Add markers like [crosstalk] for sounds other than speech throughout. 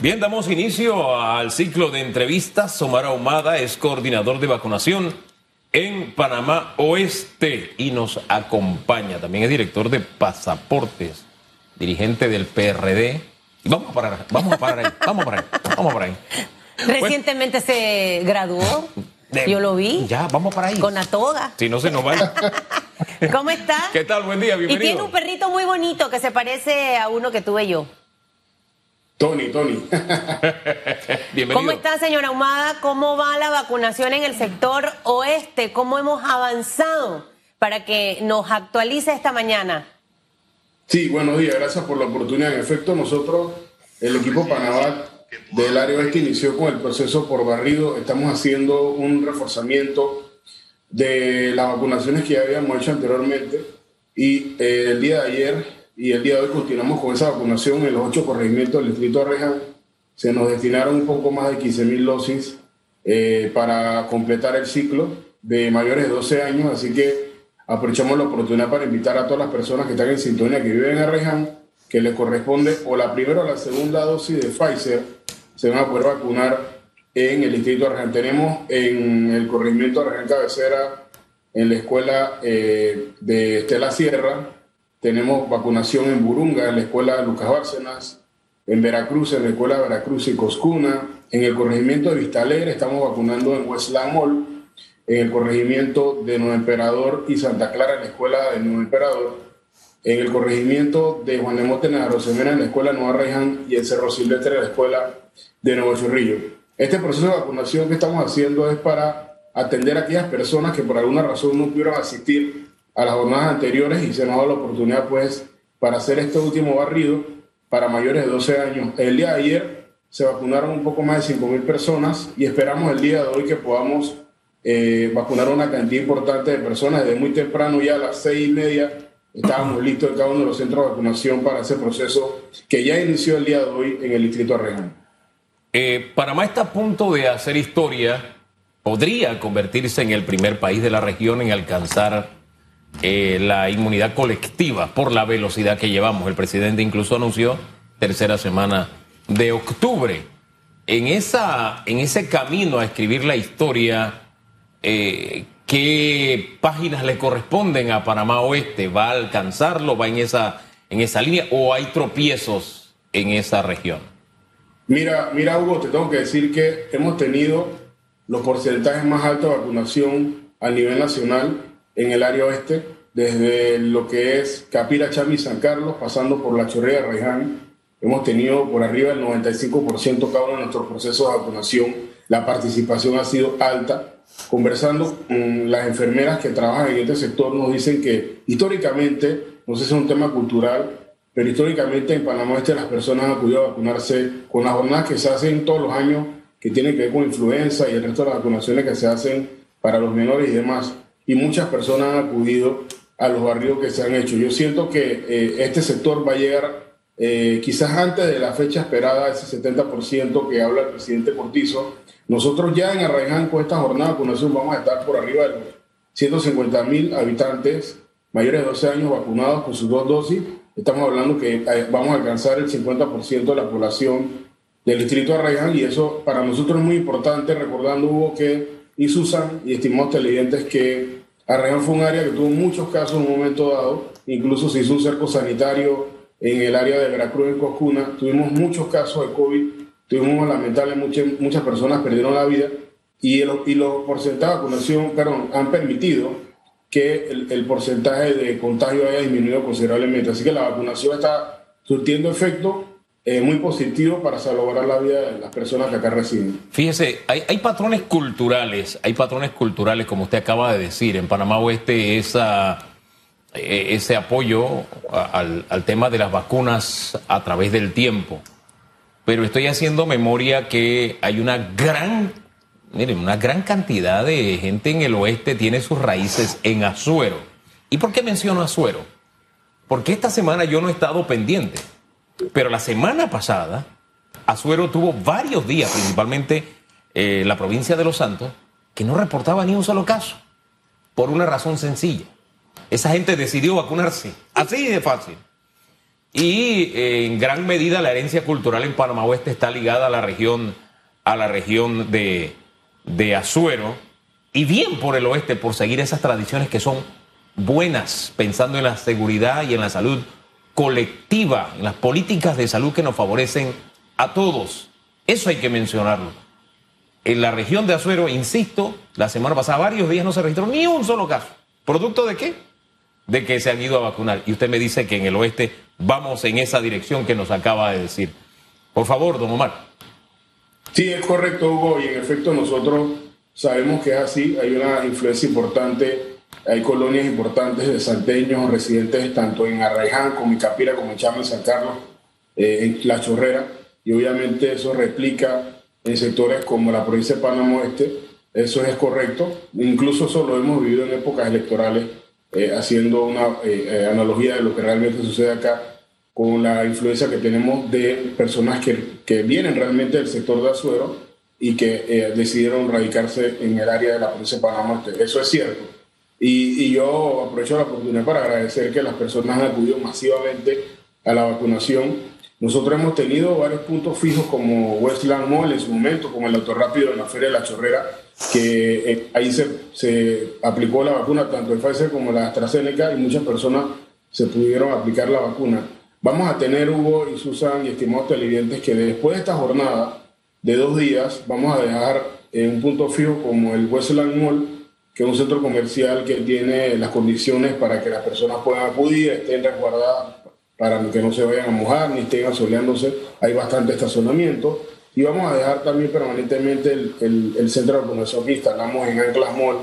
Bien, damos inicio al ciclo de entrevistas. Omar Ahumada es coordinador de vacunación en Panamá Oeste y nos acompaña. También es director de pasaportes, dirigente del PRD. vamos a parar, vamos a parar ahí, vamos a parar, vamos a parar ahí. Recientemente se graduó. Yo lo vi. Ya, vamos para ahí. Con la toga. Si no se nos va. [laughs] ¿Cómo está? ¿Qué tal? Buen día, bienvenido. Y tiene un perrito muy bonito que se parece a uno que tuve yo. Tony, Tony. [laughs] Bienvenido. ¿Cómo está, señora Humada? ¿Cómo va la vacunación en el sector oeste? ¿Cómo hemos avanzado para que nos actualice esta mañana? Sí, buenos días. Gracias por la oportunidad. En efecto, nosotros, el equipo Panamá del área oeste inició con el proceso por barrido. Estamos haciendo un reforzamiento de las vacunaciones que ya habíamos hecho anteriormente. Y eh, el día de ayer y el día de hoy continuamos con esa vacunación en los ocho corregimientos del distrito de Arreján. Se nos destinaron un poco más de 15 mil dosis eh, para completar el ciclo de mayores de 12 años, así que aprovechamos la oportunidad para invitar a todas las personas que están en sintonía, que viven en Arreján, que les corresponde o la primera o la segunda dosis de Pfizer, se van a poder vacunar en el distrito de Arreján. Tenemos en el corregimiento de Arreján Cabecera, en la escuela eh, de Estela Sierra, tenemos vacunación en Burunga, en la escuela Lucas Bárcenas, en Veracruz, en la escuela Veracruz y Coscuna, en el corregimiento de Vista Alegre estamos vacunando en Westland Mall, en el corregimiento de Nuevo Emperador y Santa Clara, en la escuela de Nuevo Emperador, en el corregimiento de Juan de Mote en en la escuela Nueva Reyhan y en Cerro Silvestre, en la escuela de Nuevo Chorrillo. Este proceso de vacunación que estamos haciendo es para atender a aquellas personas que por alguna razón no pudieron asistir a las jornadas anteriores y se nos dado la oportunidad pues para hacer este último barrido para mayores de 12 años. El día de ayer se vacunaron un poco más de 5.000 personas y esperamos el día de hoy que podamos eh, vacunar una cantidad importante de personas. Desde muy temprano, ya a las seis y media, estábamos listos en cada uno de los centros de vacunación para ese proceso que ya inició el día de hoy en el distrito Arreján. Eh, Panamá está a punto de hacer historia. Podría convertirse en el primer país de la región en alcanzar eh, la inmunidad colectiva por la velocidad que llevamos. El presidente incluso anunció tercera semana de octubre. En, esa, en ese camino a escribir la historia, eh, ¿qué páginas le corresponden a Panamá Oeste? ¿Va a alcanzarlo? ¿Va en esa, en esa línea? ¿O hay tropiezos en esa región? Mira, mira, Hugo, te tengo que decir que hemos tenido los porcentajes más altos de vacunación a nivel nacional en el área oeste, desde lo que es Capira, Chami, San Carlos, pasando por La Chorrera, Reján. Hemos tenido por arriba del 95% cada uno de nuestros procesos de vacunación. La participación ha sido alta. Conversando con las enfermeras que trabajan en este sector, nos dicen que históricamente, no sé si es un tema cultural, pero históricamente en Panamá Este las personas han acudido a vacunarse con las jornadas que se hacen todos los años, que tienen que ver con influenza y el resto de las vacunaciones que se hacen para los menores y demás y muchas personas han acudido a los barrios que se han hecho. Yo siento que eh, este sector va a llegar eh, quizás antes de la fecha esperada, ese 70% que habla el presidente Cortizo. Nosotros ya en Arraiján con esta jornada de vacunación vamos a estar por arriba de los 150 mil habitantes mayores de 12 años vacunados con sus dos dosis. Estamos hablando que eh, vamos a alcanzar el 50% de la población del distrito de Arraiján y eso para nosotros es muy importante, recordando Hugo que y Susan y estimados televidentes que Arreján fue un área que tuvo muchos casos en un momento dado, incluso se hizo un cerco sanitario en el área de Veracruz, en Coscuna, tuvimos muchos casos de COVID, tuvimos lamentablemente muchas, muchas personas perdieron la vida. Y, y los porcentajes de vacunación perdón, han permitido que el, el, porcentaje de contagio haya disminuido considerablemente. Así que la vacunación está surtiendo efecto eh, muy positivo para salvar la vida de las personas que acá residen. Fíjese, hay, hay, patrones culturales, hay patrones culturales, como usted acaba de decir, en Panamá Oeste, esa, eh, ese apoyo al, al tema de las vacunas a través del tiempo. Pero estoy haciendo memoria que hay una gran, miren, una gran cantidad de gente en el oeste tiene sus raíces en Azuero. ¿Y por qué menciono Azuero? Porque esta semana yo no he estado pendiente pero la semana pasada, Azuero tuvo varios días, principalmente eh, la provincia de Los Santos, que no reportaba ni un solo caso, por una razón sencilla. Esa gente decidió vacunarse, así de fácil. y eh, en gran medida la herencia cultural en Panamá Oeste está ligada a la región, a la región de, de Azuero y bien por el oeste por seguir esas tradiciones que son buenas, pensando en la seguridad y en la salud colectiva, en las políticas de salud que nos favorecen a todos. Eso hay que mencionarlo. En la región de Azuero, insisto, la semana pasada varios días no se registró ni un solo caso. ¿Producto de qué? De que se han ido a vacunar. Y usted me dice que en el oeste vamos en esa dirección que nos acaba de decir. Por favor, don Omar. Sí, es correcto, Hugo, y en efecto nosotros sabemos que es así. Hay una influencia importante, hay colonias importantes de salteños residentes tanto en Arraiján como en Capira, como en Chama, San Carlos, eh, en La Chorrera, y obviamente eso replica en sectores como la provincia de Panamá Oeste. Eso es correcto. Incluso eso lo hemos vivido en épocas electorales, eh, haciendo una eh, eh, analogía de lo que realmente sucede acá con la influencia que tenemos de personas que, que vienen realmente del sector de Azuero y que decidieron radicarse en el área de la provincia de Panamá Oeste. Eso es cierto. Y, y yo aprovecho la oportunidad para agradecer que las personas acudido masivamente a la vacunación nosotros hemos tenido varios puntos fijos como Westland Mall en su momento, como el Autorápido en la Feria de la Chorrera, que eh, ahí se, se, aplicó la vacuna, tanto el Pfizer como la AstraZeneca, y muchas personas se pudieron aplicar la vacuna. Vamos a tener, Hugo y Susan y estimados televidentes, que después de esta jornada de dos días, vamos a dejar en un punto fijo como el Westland Mall, que un centro comercial que tiene las condiciones para que las personas puedan acudir, estén resguardadas para que no se vayan a mojar ni estén asoleándose. Hay bastante estacionamiento. Y vamos a dejar también permanentemente el, el, centro de vacunación que instalamos en Anclas Mall,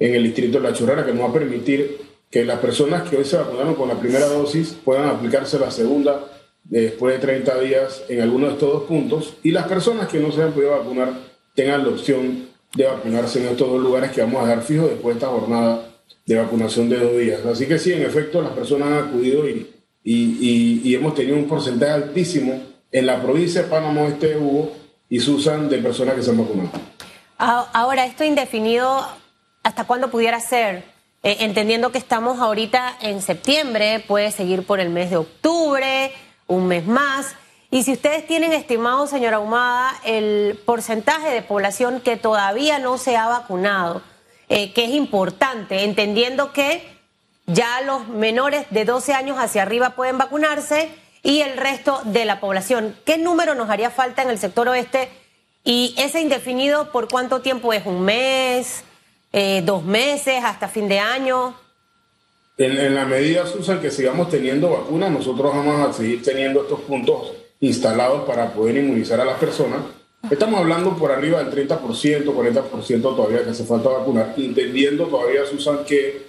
en el distrito de La Chorrera, que nos va a permitir que las personas que hoy se vacunaron con la primera dosis puedan aplicarse la segunda después de 30 días en alguno de estos dos puntos y las personas que no se han podido vacunar tengan la opción de vacunarse en estos dos lugares que vamos a dejar fijos después de esta jornada de vacunación de dos días. Así que sí, en efecto, las personas han acudido y y, hemos tenido un porcentaje altísimo en la provincia de Panamá Este, Hugo y Susan, de personas que se han vacunado. Ahora, esto indefinido, ¿hasta cuándo pudiera ser? Eh, entendiendo que estamos ahorita en septiembre, puede seguir por el mes de octubre, un mes más. Y si ustedes tienen estimado, señora Humada, el porcentaje de población que todavía no se ha vacunado, eh, que es importante, entendiendo que ya los menores de 12 años hacia arriba pueden vacunarse y el resto de la población. ¿Qué número nos haría falta en el sector oeste? Y ese indefinido, ¿por cuánto tiempo es? ¿Un mes? Eh, ¿Dos meses? ¿Hasta fin de año? En, la medida, Susan, que sigamos teniendo vacunas, nosotros vamos a seguir teniendo estos puntos instalados para poder inmunizar a las personas. Estamos hablando por arriba del 30%, 40% todavía que hace falta vacunar, entendiendo todavía, Susan, que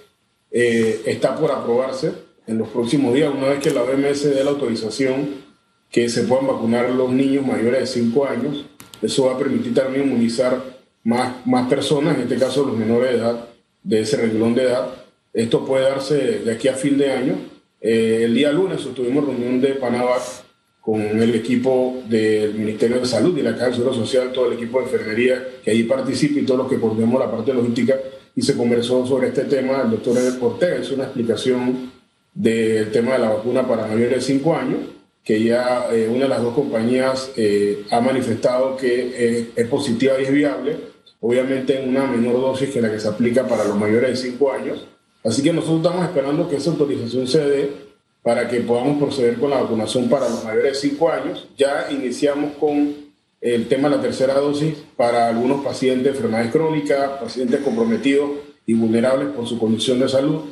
eh, está por aprobarse en los próximos días, una vez que la OMS dé la autorización que se puedan vacunar los niños mayores de 5 años. Eso va a permitir también inmunizar más, más personas, en este caso los menores de edad, de ese renglón de edad. Esto puede darse de aquí a fin de año. Eh, el día lunes tuvimos reunión de Panavac con el equipo del Ministerio de Salud y la Caja de Seguro Social, todo el equipo de enfermería que ahí participa y todos los que coordinamos la parte logística y se conversó sobre este tema. El doctor Edel Ortega hizo una explicación del tema de la vacuna para mayores de 5 años, que ya eh, una de las dos compañías eh, ha manifestado que es positiva y es viable, obviamente en una menor dosis que la que se aplica para los mayores de 5 años. Así que nosotros estamos esperando que esa autorización se dé para que podamos proceder con la vacunación para los mayores de 5 años. Ya iniciamos con el tema de la tercera dosis para algunos pacientes de enfermedades crónicas, pacientes comprometidos y vulnerables por su condición de salud.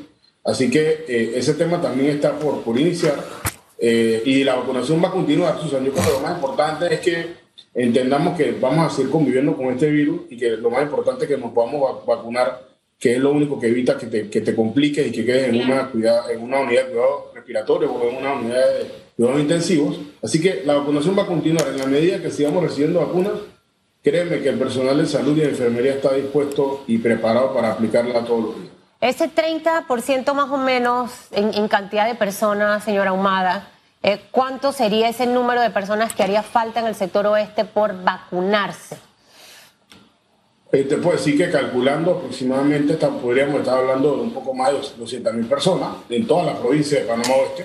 Así que eh, ese tema también está por, por iniciar eh, y la vacunación va a continuar. Susan, yo creo que lo más importante es que entendamos que vamos a seguir conviviendo con este virus y que lo más importante es que nos podamos vacunar, que es lo único que evita que te, que te compliques y que quedes en una, en una unidad de cuidado respiratorio o en una unidad de cuidados intensivos. Así que la vacunación va a continuar. En la medida que sigamos recibiendo vacunas, créeme que el personal de salud y de enfermería está dispuesto y preparado para aplicarla a todos los días. Ese 30% más o menos en, cantidad de personas, señora Humada, eh, ¿cuánto sería ese número de personas que haría falta en el sector oeste por vacunarse? Eh, te puedo decir que calculando aproximadamente podríamos estar hablando de un poco más de 200.000 personas en toda la provincia de Panamá Oeste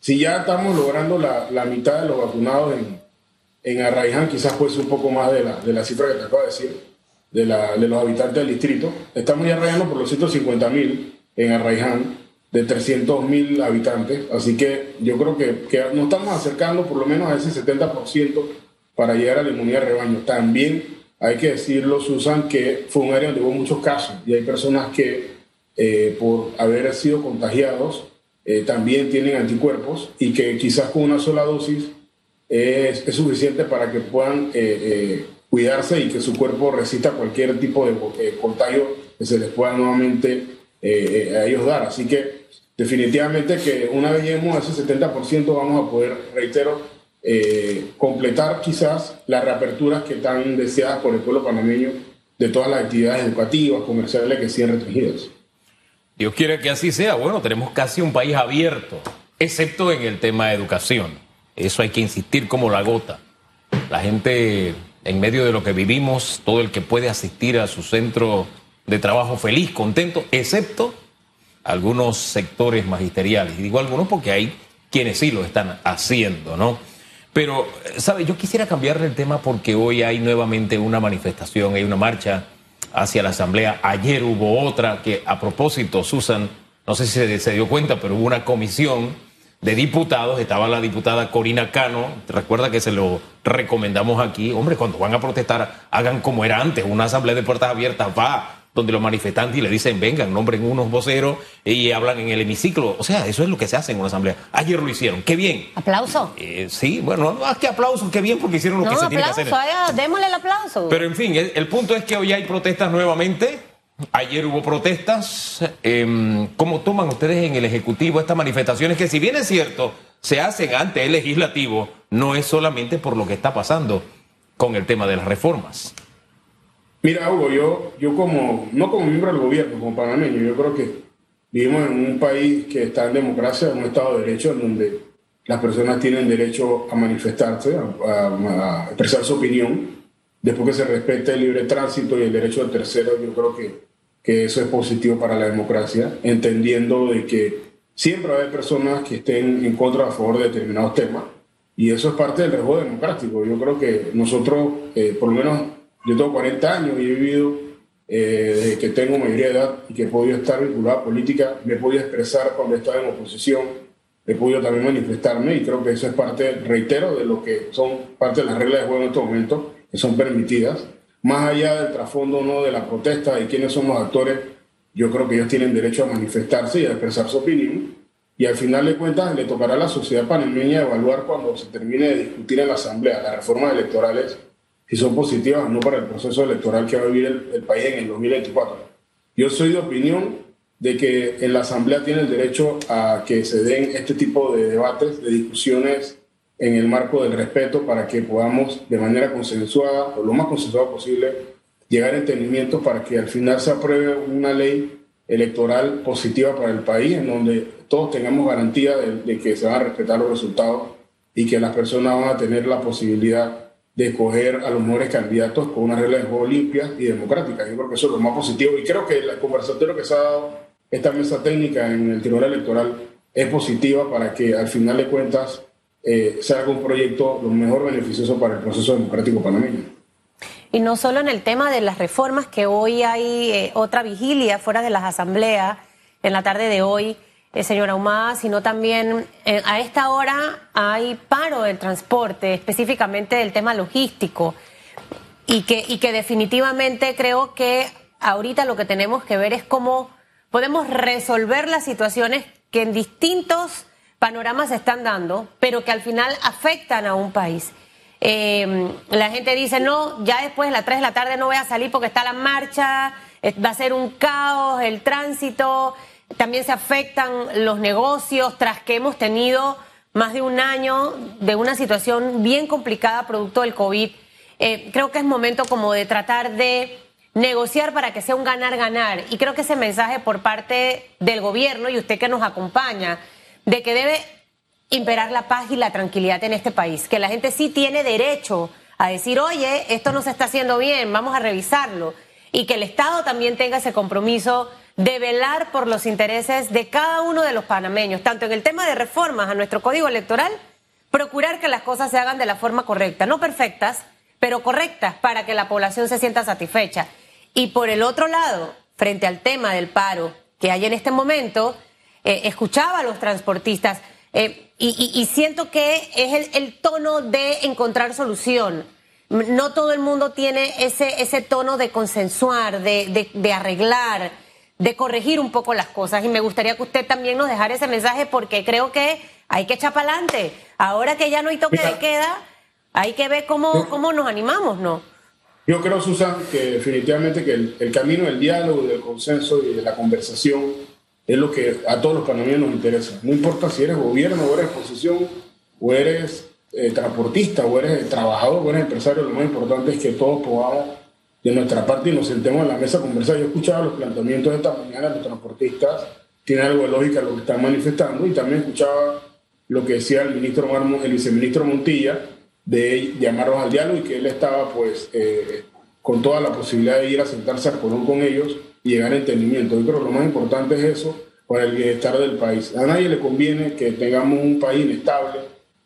si ya estamos logrando la, la mitad de los vacunados en, en Arraiján, quizás pues un poco más de la, de la cifra que te acabo de decir, de, la, de los habitantes del distrito, estamos ya rayando por los 150 mil en Arraiján, de 300 mil habitantes, así que yo creo que, que nos estamos acercando por lo menos a ese 70% para llegar a la inmunidad de rebaño. También hay que decirlo, Susan, que fue un área donde hubo muchos casos y hay personas que eh, por haber sido contagiados eh, también tienen anticuerpos y que quizás con una sola dosis es, es suficiente para que puedan eh, cuidarse y que su cuerpo resista cualquier tipo de contagio que se les pueda nuevamente a ellos dar. Así que definitivamente que una vez lleguemos a ese 70% vamos a poder, reitero, eh, completar quizás las reaperturas que están deseadas por el pueblo panameño de todas las actividades educativas, comerciales que siguen restringidas. Dios quiere que así sea. Bueno, tenemos casi un país abierto, excepto en el tema de educación. Eso hay que insistir como la gota. La gente, en medio de lo que vivimos, todo el que puede asistir a su centro de trabajo feliz, contento, excepto algunos sectores magisteriales. Y digo algunos porque hay quienes sí lo están haciendo, ¿no? Pero, ¿sabe? Yo quisiera cambiarle el tema porque hoy hay nuevamente una manifestación, hay una marcha hacia la Asamblea. Ayer hubo otra que, a propósito, Susan, no sé si se, dio cuenta, pero hubo una comisión de diputados, estaba la diputada Corina Cano, recuerda que se lo recomendamos aquí, hombre, cuando van a protestar, hagan como era antes, una asamblea de puertas abiertas, va, donde los manifestantes le dicen, vengan, nombren unos voceros y hablan en el hemiciclo. O sea, eso es lo que se hace en una asamblea. Ayer lo hicieron, qué bien. ¿Aplauso? Eh, sí, bueno, más que aplauso, qué bien, porque hicieron lo que se tiene que hacer. Démosle el aplauso. Pero en fin, el, punto es que hoy hay protestas nuevamente. Ayer hubo protestas. Em, ¿Cómo toman ustedes en el Ejecutivo estas manifestaciones que si bien es cierto, se hacen ante el legislativo, no es solamente por lo que está pasando con el tema de las reformas? Mira, Hugo, yo, yo como, no como miembro del gobierno, como panameño, yo creo que vivimos en un país que está en democracia, en un Estado de Derecho, en donde las personas tienen derecho a manifestarse, a, expresar su opinión, después que se respete el libre tránsito y el derecho del tercero, yo creo que, que eso es positivo para la democracia, entendiendo de que siempre va a haber personas que estén en contra o a favor de determinados temas, y eso es parte del riesgo democrático. Yo creo que nosotros, eh, por lo menos yo tengo 40 años y he vivido eh, desde que tengo mayoría de edad y que he podido estar vinculado a política, me he podido expresar cuando estaba en oposición, he podido también manifestarme y creo que eso es parte, reitero, de lo que son parte de las reglas de juego en estos momentos, que son permitidas. Más allá del trasfondo no de la protesta y quiénes son los actores, yo creo que ellos tienen derecho a manifestarse y a expresar su opinión. Y al final de cuentas le tocará a la sociedad panameña evaluar cuando se termine de discutir en la Asamblea las reformas electorales si son positivas o no para el proceso electoral que va a vivir el, país en el 2024. Yo soy de opinión de que en la Asamblea tiene el derecho a que se den este tipo de debates, de discusiones en el marco del respeto para que podamos de manera consensuada o lo más consensuada posible llegar a entendimientos para que al final se apruebe una ley electoral positiva para el país en donde todos tengamos garantía de, de que se van a respetar los resultados y que las personas van a tener la posibilidad de escoger a los mejores candidatos con una regla de juego limpia y democrática. Yo creo que eso es lo más positivo y creo que el conversatorio que se ha dado esta mesa técnica en el Tribunal Electoral es positiva para que al final de cuentas eh, se haga un proyecto lo mejor beneficioso para el proceso democrático panameño. Y no solo en el tema de las reformas, que hoy hay eh, otra vigilia fuera de las asambleas, en la tarde de hoy, señora Humada, sino también eh, a esta hora hay paro del transporte, específicamente del tema logístico, y que, y que definitivamente creo que ahorita lo que tenemos que ver es cómo podemos resolver las situaciones que en distintos panoramas se están dando, pero que al final afectan a un país. Eh, la gente dice, no, ya después de las 3 de la tarde no voy a salir porque está la marcha, va a ser un caos, el tránsito, también se afectan los negocios tras que hemos tenido más de un año de una situación bien complicada producto del COVID. Eh, creo que es momento como de tratar de negociar para que sea un ganar-ganar. Y creo que ese mensaje por parte del gobierno y usted que nos acompaña, de que debe imperar la paz y la tranquilidad en este país, que la gente sí tiene derecho a decir, oye, esto no se está haciendo bien, vamos a revisarlo, y que el Estado también tenga ese compromiso de velar por los intereses de cada uno de los panameños, tanto en el tema de reformas a nuestro código electoral, procurar que las cosas se hagan de la forma correcta, no perfectas, pero correctas para que la población se sienta satisfecha. Y por el otro lado, frente al tema del paro que hay en este momento, eh, escuchaba a los transportistas eh, y, siento que es el, tono de encontrar solución. No todo el mundo tiene ese, ese tono de consensuar, de, de arreglar de corregir un poco las cosas y me gustaría que usted también nos dejara ese mensaje porque creo que hay que echar para adelante. Ahora que ya no hay toque de queda, hay que ver cómo, cómo nos animamos, ¿no? Yo creo, Susan, que definitivamente que el, camino del diálogo, del consenso y de la conversación es lo que a todos los panameños nos interesa. No importa si eres gobierno o eres oposición o eres eh, transportista o eres trabajador o eres empresario, lo más importante es que todos podamos de nuestra parte y nos sentemos en la mesa a conversar. Yo he escuchado los planteamientos de esta mañana de los transportistas, tiene algo de lógica lo que están manifestando y también escuchaba lo que decía el ministro el viceministro Montilla de llamarlos al diálogo y que él estaba pues eh, con toda la posibilidad de ir a sentarse a con ellos y llegar a entendimiento. Yo creo que lo más importante es eso para el bienestar del país. A nadie le conviene que tengamos un país inestable,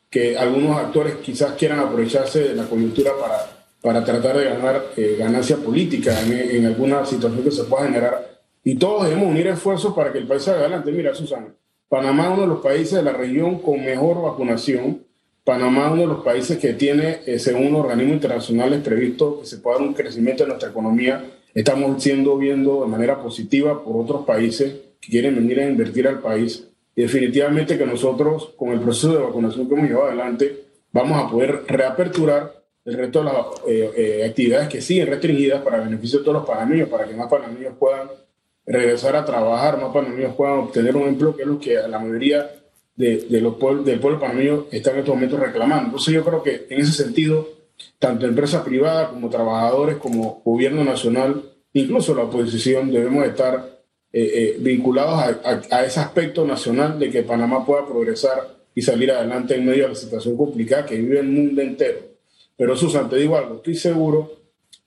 que algunos actores quizás quieran aprovecharse de la coyuntura para para tratar de ganar eh, ganancia política en, alguna situación que se pueda generar. Y todos debemos unir esfuerzos para que el país salga adelante. Mira, Susana, Panamá es uno de los países de la región con mejor vacunación. Panamá es uno de los países que tiene, eh, según organismos internacionales, previsto que se pueda dar un crecimiento de nuestra economía. Estamos siendo viendo de manera positiva por otros países que quieren venir a invertir al país. Y definitivamente que nosotros, con el proceso de vacunación que hemos llevado adelante, vamos a poder reaperturar el resto de las eh, eh, actividades que siguen restringidas para beneficio de todos los panameños, para que más panameños puedan regresar a trabajar, más panameños puedan obtener un empleo, que es lo que la mayoría de, los del pueblo panameño está en estos momentos reclamando. Entonces yo creo que en ese sentido, tanto empresas privadas como trabajadores, como gobierno nacional, incluso la oposición, debemos estar eh, vinculados a, a ese aspecto nacional de que Panamá pueda progresar y salir adelante en medio de la situación complicada que vive el mundo entero. Pero Susan, te digo algo, estoy seguro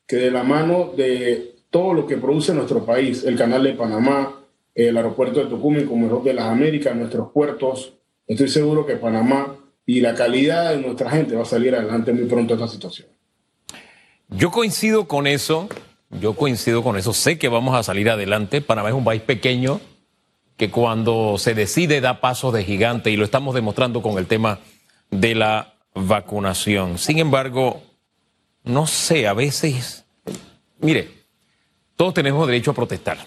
que de la mano de todo lo que produce nuestro país, el canal de Panamá, el aeropuerto de Tucumán como el de las Américas, nuestros puertos, estoy seguro que Panamá y la calidad de nuestra gente va a salir adelante muy pronto de esta situación. Yo coincido con eso, yo coincido con eso, sé que vamos a salir adelante, Panamá es un país pequeño que cuando se decide da pasos de gigante y lo estamos demostrando con el tema de la vacunación. Sin embargo, no sé, a veces, mire, todos tenemos derecho a protestar,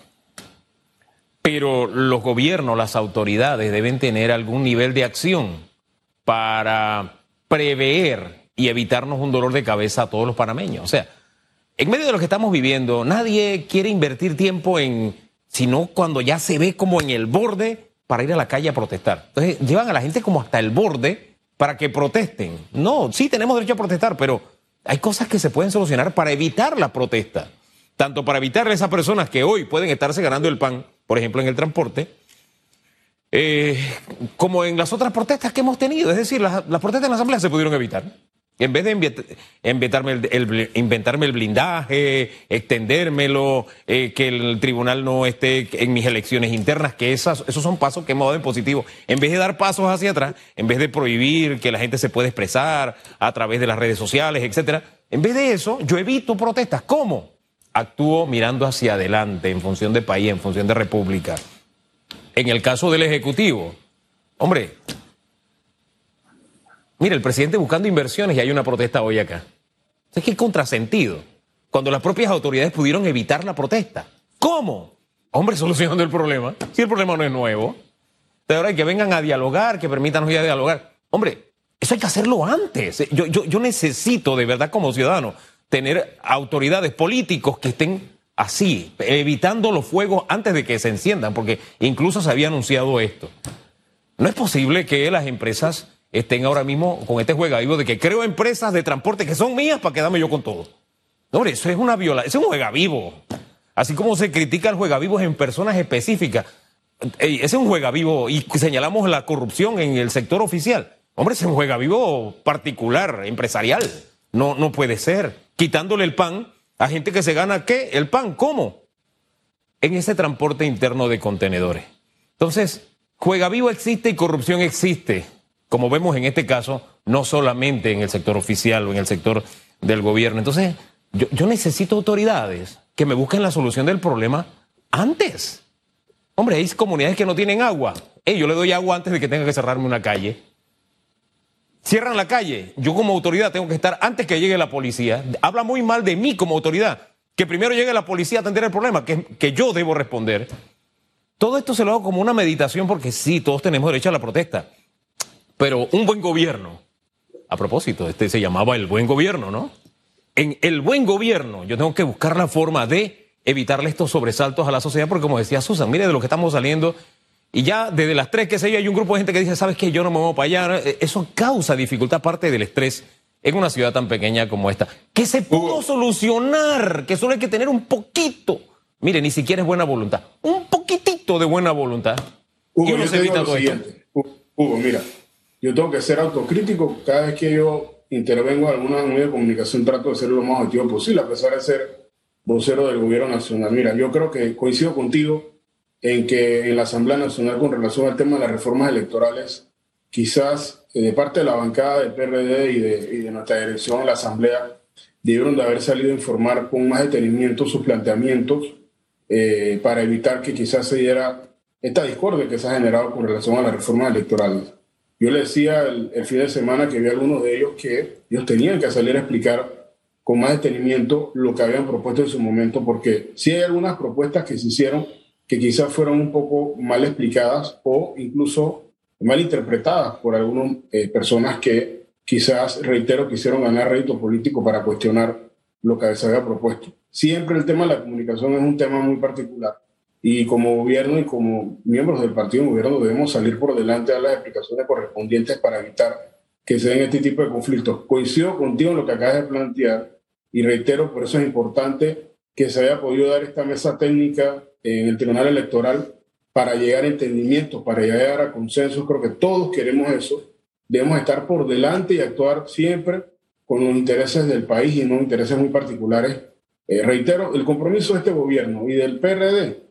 pero los gobiernos, las autoridades deben tener algún nivel de acción para prever y evitarnos un dolor de cabeza a todos los panameños. O sea, en medio de lo que estamos viviendo, nadie quiere invertir tiempo en, sino cuando ya se ve como en el borde para ir a la calle a protestar. Entonces, llevan a la gente como hasta el borde para que protesten. No, sí tenemos derecho a protestar, pero hay cosas que se pueden solucionar para evitar la protesta. Tanto para evitar a esas personas que hoy pueden estarse ganando el pan, por ejemplo, en el transporte, eh, como en las otras protestas que hemos tenido. Es decir, las, las protestas en la Asamblea se pudieron evitar. En vez de inventarme el, inventarme el blindaje, extendérmelo, eh, que el tribunal no esté en mis elecciones internas, que esas, esos son pasos que hemos dado en positivo. En vez de dar pasos hacia atrás, en vez de prohibir que la gente se pueda expresar a través de las redes sociales, etcétera, en vez de eso, yo evito protestas. ¿Cómo? Actúo mirando hacia adelante, en función de país, en función de república. En el caso del Ejecutivo, hombre, Mira, el presidente buscando inversiones y hay una protesta hoy acá. Es que contrasentido. Cuando las propias autoridades pudieron evitar la protesta. ¿Cómo? Hombre, solucionando el problema. Si el problema no es nuevo. De hay que vengan a dialogar, que permitan ir a dialogar. Hombre, eso hay que hacerlo antes. Yo, yo, yo necesito, de verdad, como ciudadano, tener autoridades políticos que estén así, evitando los fuegos antes de que se enciendan, porque incluso se había anunciado esto. No es posible que las empresas estén ahora mismo con este juega vivo de que creo empresas de transporte que son mías para quedarme yo con todo. hombre, eso es una viola, es un juega vivo. Así como se critica el juega vivo en personas específicas. Ese es un juega vivo y señalamos la corrupción en el sector oficial. Hombre, ese es un juega vivo particular, empresarial. No, no puede ser. Quitándole el pan a gente que se gana, ¿qué? El pan, ¿cómo? en ese transporte interno de contenedores. Entonces, juega vivo existe y corrupción existe, como vemos en este caso, no solamente en el sector oficial o en el sector del gobierno. Entonces, yo, necesito autoridades que me busquen la solución del problema antes. Hombre, hay comunidades que no tienen agua. Yo le doy agua antes de que tenga que cerrarme una calle. Cierran la calle. Yo como autoridad tengo que estar antes que llegue la policía. Habla muy mal de mí como autoridad. Que primero llegue la policía a atender el problema, que, que yo debo responder. Todo esto se lo hago como una meditación porque sí, todos tenemos derecho a la protesta. Pero un buen gobierno, a propósito, este se llamaba el buen gobierno, ¿no? En el buen gobierno yo tengo que buscar la forma de evitarle estos sobresaltos a la sociedad, porque como decía Susan, mire de lo que estamos saliendo, y ya desde las tres, que sé yo, hay un grupo de gente que dice, ¿sabes qué? Yo no me voy para allá. Eso causa dificultad, aparte del estrés en una ciudad tan pequeña como esta. ¿Qué se pudo solucionar? Que solo hay que tener un poquito. Mire, ni siquiera es buena voluntad. Un poquitito de buena voluntad. Hugo, y uno se evita todo siguiente. Hugo, mira, yo tengo que ser autocrítico cada vez que yo intervengo en alguna medio de comunicación, trato de ser lo más objetivo posible, a pesar de ser vocero del gobierno nacional. Mira, yo creo que coincido contigo en que en la Asamblea Nacional con relación al tema de las reformas electorales, quizás eh, de parte de la bancada del PRD y de, nuestra dirección en la Asamblea, debieron de haber salido a informar con más detenimiento sus planteamientos eh, para evitar que quizás se diera esta discordia que se ha generado con relación a las reformas electorales. Yo le decía el, el fin de semana que vi a algunos de ellos que ellos tenían que salir a explicar con más detenimiento lo que habían propuesto en su momento, porque sí hay algunas propuestas que se hicieron que quizás fueron un poco mal explicadas o incluso mal interpretadas por algunas eh, personas que quizás, reitero, quisieron ganar rédito político para cuestionar lo que se había propuesto. Siempre el tema de la comunicación es un tema muy particular y como gobierno y como miembros del partido de gobierno debemos salir por delante a las explicaciones correspondientes para evitar que se den este tipo de conflictos. Coincido contigo en lo que acabas de plantear y reitero, por eso es importante que se haya podido dar esta mesa técnica en el Tribunal Electoral para llegar a entendimientos, para llegar a consensos. Creo que todos queremos eso. Debemos estar por delante y actuar siempre con los intereses del país y no intereses muy particulares. Eh, reitero, el compromiso de este gobierno y del PRD,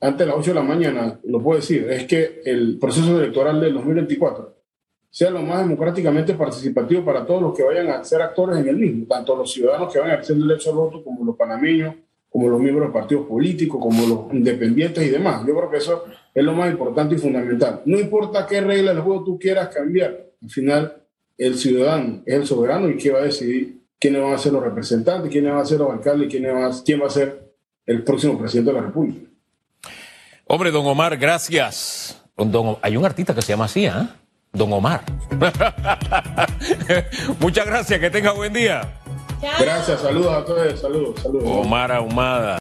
antes de las 8 de la mañana, lo puedo decir, es que el proceso electoral del 2024 sea lo más democráticamente participativo para todos los que vayan a ser actores en el mismo, tanto los ciudadanos que van a ejercer el derecho al voto como los panameños, como los miembros de partidos políticos, como los independientes y demás. Yo creo que eso es lo más importante y fundamental. No importa qué regla del juego tú quieras cambiar, al final el ciudadano es el soberano y que va a decidir quiénes van a ser los representantes, quiénes van a ser los alcaldes, quién va, quién va a ser el próximo presidente de la República. Hombre, don Omar, gracias. hay un artista que se llama así, ¿ah? don Omar. [laughs] Muchas gracias, que tenga buen día. Gracias, saludos a todos, saludos, saludos. Omar Ahumada.